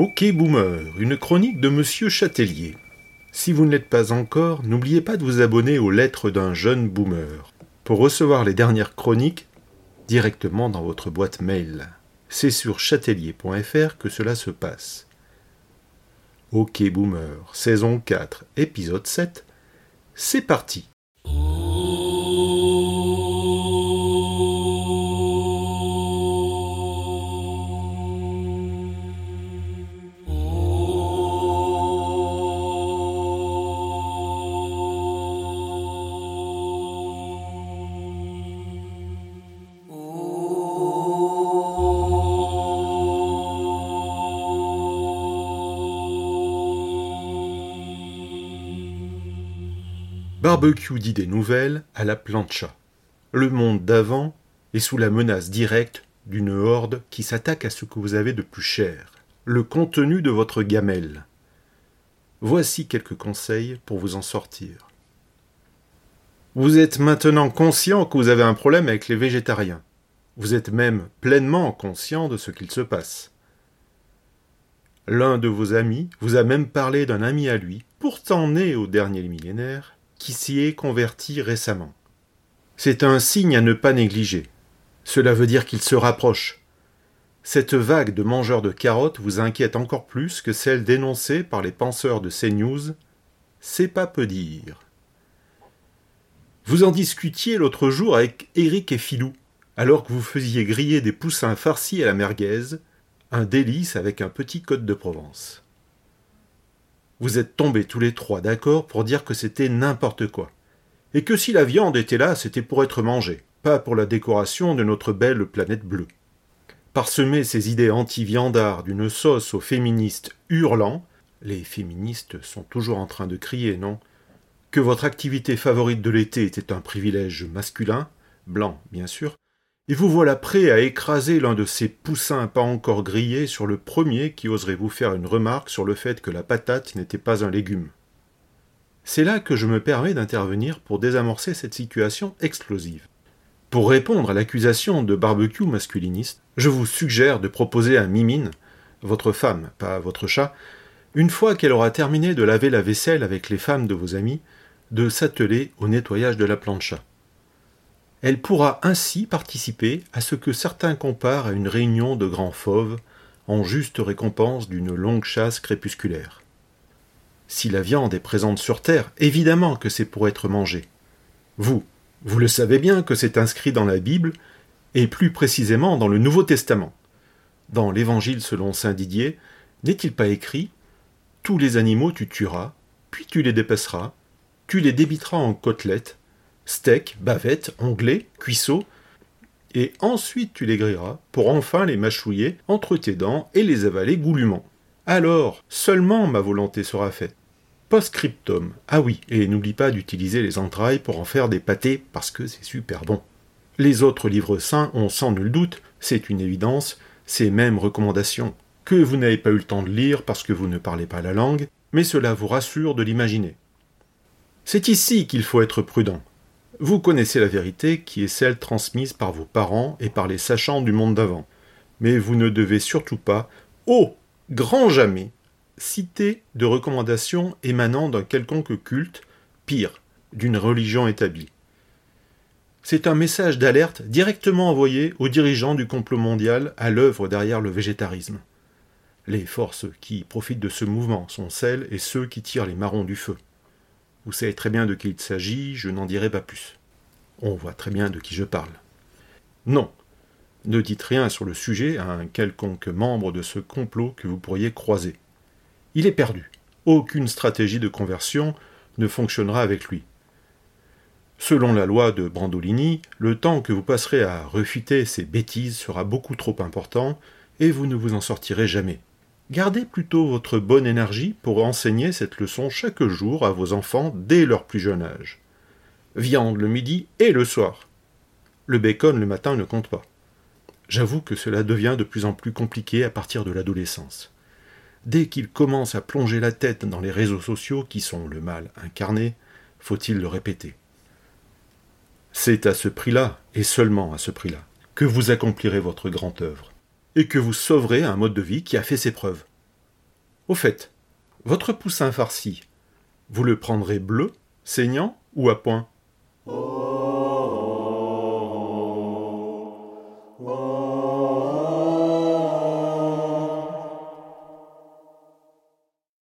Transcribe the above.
Ok Boomer, une chronique de Monsieur Châtelier. Si vous ne l'êtes pas encore, n'oubliez pas de vous abonner aux lettres d'un jeune boomer pour recevoir les dernières chroniques directement dans votre boîte mail. C'est sur châtelier.fr que cela se passe. Ok Boomer, saison 4, épisode 7. C'est parti. Barbecue d'idées nouvelles à la plancha. Le monde d'avant est sous la menace directe d'une horde qui s'attaque à ce que vous avez de plus cher, le contenu de votre gamelle. Voici quelques conseils pour vous en sortir. Vous êtes maintenant conscient que vous avez un problème avec les végétariens. Vous êtes même pleinement conscient de ce qu'il se passe. L'un de vos amis vous a même parlé d'un ami à lui, pourtant né au dernier millénaire, qui s'y est converti récemment. C'est un signe à ne pas négliger. Cela veut dire qu'il se rapproche. Cette vague de mangeurs de carottes vous inquiète encore plus que celle dénoncée par les penseurs de CNews. C'est pas peu dire. Vous en discutiez l'autre jour avec Éric et Filou, alors que vous faisiez griller des poussins farcis à la merguez, un délice avec un petit côte de Provence. Vous êtes tombés tous les trois d'accord pour dire que c'était n'importe quoi. Et que si la viande était là, c'était pour être mangée, pas pour la décoration de notre belle planète bleue. Parsemer ces idées anti-viandards d'une sauce aux féministes hurlant, les féministes sont toujours en train de crier, non? Que votre activité favorite de l'été était un privilège masculin, blanc bien sûr, et vous voilà prêt à écraser l'un de ces poussins pas encore grillés sur le premier qui oserait vous faire une remarque sur le fait que la patate n'était pas un légume. C'est là que je me permets d'intervenir pour désamorcer cette situation explosive. Pour répondre à l'accusation de barbecue masculiniste, je vous suggère de proposer à Mimine, votre femme, pas votre chat, une fois qu'elle aura terminé de laver la vaisselle avec les femmes de vos amis, de s'atteler au nettoyage de la plancha. Elle pourra ainsi participer à ce que certains comparent à une réunion de grands fauves, en juste récompense d'une longue chasse crépusculaire. Si la viande est présente sur terre, évidemment que c'est pour être mangée. Vous, vous le savez bien que c'est inscrit dans la Bible, et plus précisément dans le Nouveau Testament. Dans l'Évangile selon saint Didier, n'est-il pas écrit Tous les animaux tu tueras, puis tu les dépasseras, tu les débiteras en côtelettes, steak, bavette, onglet, cuisseau, et ensuite tu les grilleras pour enfin les mâchouiller entre tes dents et les avaler goulûment. Alors seulement ma volonté sera faite. Post-scriptum. Ah oui, et n'oublie pas d'utiliser les entrailles pour en faire des pâtés parce que c'est super bon. Les autres livres saints ont sans nul doute, c'est une évidence, ces mêmes recommandations, que vous n'avez pas eu le temps de lire parce que vous ne parlez pas la langue, mais cela vous rassure de l'imaginer. C'est ici qu'il faut être prudent. Vous connaissez la vérité qui est celle transmise par vos parents et par les sachants du monde d'avant. Mais vous ne devez surtout pas, au grand jamais, citer de recommandations émanant d'un quelconque culte, pire, d'une religion établie. C'est un message d'alerte directement envoyé aux dirigeants du complot mondial à l'œuvre derrière le végétarisme. Les forces qui profitent de ce mouvement sont celles et ceux qui tirent les marrons du feu. Vous savez très bien de qui il s'agit, je n'en dirai pas plus. On voit très bien de qui je parle. Non, ne dites rien sur le sujet à un quelconque membre de ce complot que vous pourriez croiser. Il est perdu. Aucune stratégie de conversion ne fonctionnera avec lui. Selon la loi de Brandolini, le temps que vous passerez à refuter ces bêtises sera beaucoup trop important et vous ne vous en sortirez jamais. Gardez plutôt votre bonne énergie pour enseigner cette leçon chaque jour à vos enfants dès leur plus jeune âge. Viande le midi et le soir. Le bacon le matin ne compte pas. J'avoue que cela devient de plus en plus compliqué à partir de l'adolescence. Dès qu'ils commencent à plonger la tête dans les réseaux sociaux qui sont le mal incarné, faut-il le répéter. C'est à ce prix-là, et seulement à ce prix-là, que vous accomplirez votre grande œuvre et que vous sauverez un mode de vie qui a fait ses preuves. Au fait, votre poussin farci, vous le prendrez bleu, saignant ou à point?